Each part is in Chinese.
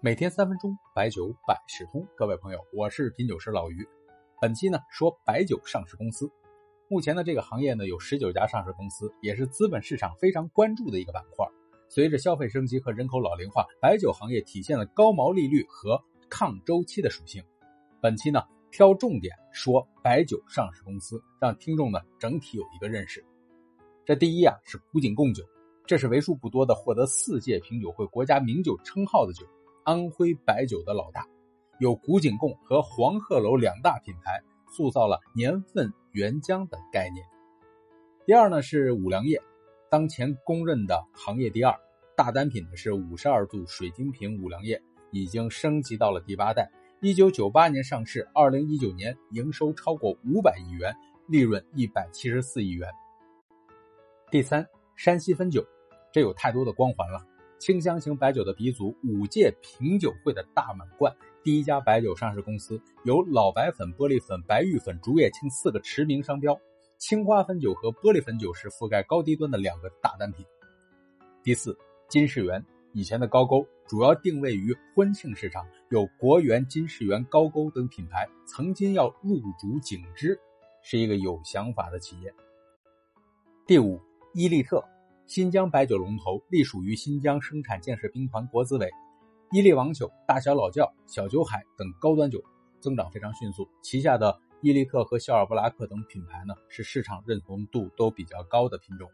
每天三分钟，白酒百事通。各位朋友，我是品酒师老于。本期呢说白酒上市公司。目前的这个行业呢有十九家上市公司，也是资本市场非常关注的一个板块。随着消费升级和人口老龄化，白酒行业体现了高毛利率和抗周期的属性。本期呢挑重点说白酒上市公司，让听众呢整体有一个认识。这第一啊是古井贡酒，这是为数不多的获得四届品酒会国家名酒称号的酒。安徽白酒的老大，有古井贡和黄鹤楼两大品牌，塑造了年份原浆的概念。第二呢是五粮液，当前公认的行业第二大单品呢是五十二度水晶瓶五粮液，已经升级到了第八代。一九九八年上市，二零一九年营收超过五百亿元，利润一百七十四亿元。第三，山西汾酒，这有太多的光环了。清香型白酒的鼻祖，五届品酒会的大满贯，第一家白酒上市公司，有老白粉、玻璃粉、白玉粉、竹叶青四个驰名商标。青花汾酒和玻璃汾酒是覆盖高低端的两个大单品。第四，金世缘，以前的高沟主要定位于婚庆市场，有国元、金世缘、高沟等品牌，曾经要入主景芝，是一个有想法的企业。第五，伊利特。新疆白酒龙头，隶属于新疆生产建设兵团国资委。伊利王酒、大小老窖、小酒海等高端酒增长非常迅速。旗下的伊利特和肖尔布拉克等品牌呢，是市场认同度都比较高的品种。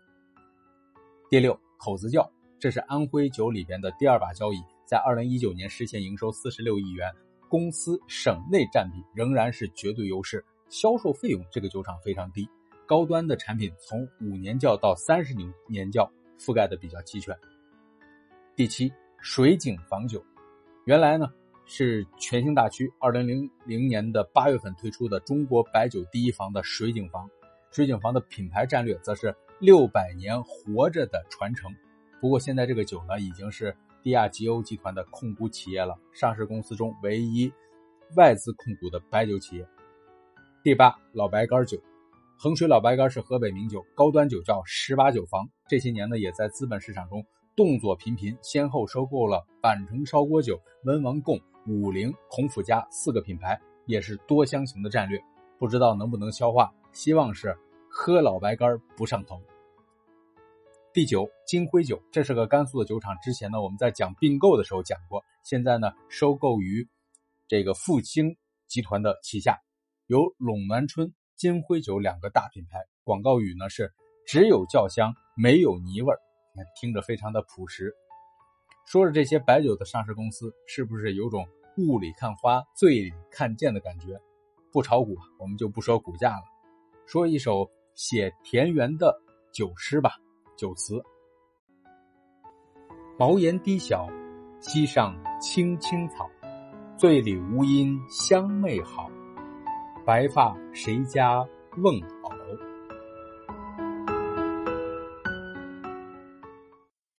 第六，口子窖，这是安徽酒里边的第二把交椅，在二零一九年实现营收四十六亿元，公司省内占比仍然是绝对优势，销售费用这个酒厂非常低。高端的产品从五年窖到三十年年窖覆盖的比较齐全。第七，水井坊酒，原来呢是全兴大区二零零零年的八月份推出的中国白酒第一房的水井房，水井房的品牌战略则是六百年活着的传承。不过现在这个酒呢已经是蒂亚吉欧集团的控股企业了，上市公司中唯一外资控股的白酒企业。第八，老白干酒。衡水老白干是河北名酒，高端酒窖十八酒坊。这些年呢，也在资本市场中动作频频，先后收购了板城烧锅酒、文王贡、五菱、孔府家四个品牌，也是多香型的战略。不知道能不能消化，希望是喝老白干不上头。第九，金辉酒，这是个甘肃的酒厂。之前呢，我们在讲并购的时候讲过，现在呢，收购于这个复兴集团的旗下，有陇南春。金辉酒两个大品牌，广告语呢是只有窖香没有泥味儿，听着非常的朴实。说着这些白酒的上市公司，是不是有种雾里看花、醉里看剑的感觉？不炒股，我们就不说股价了，说一首写田园的酒诗吧。酒词：茅檐低小，溪上青青草，醉里吴音香媚好。白发谁家翁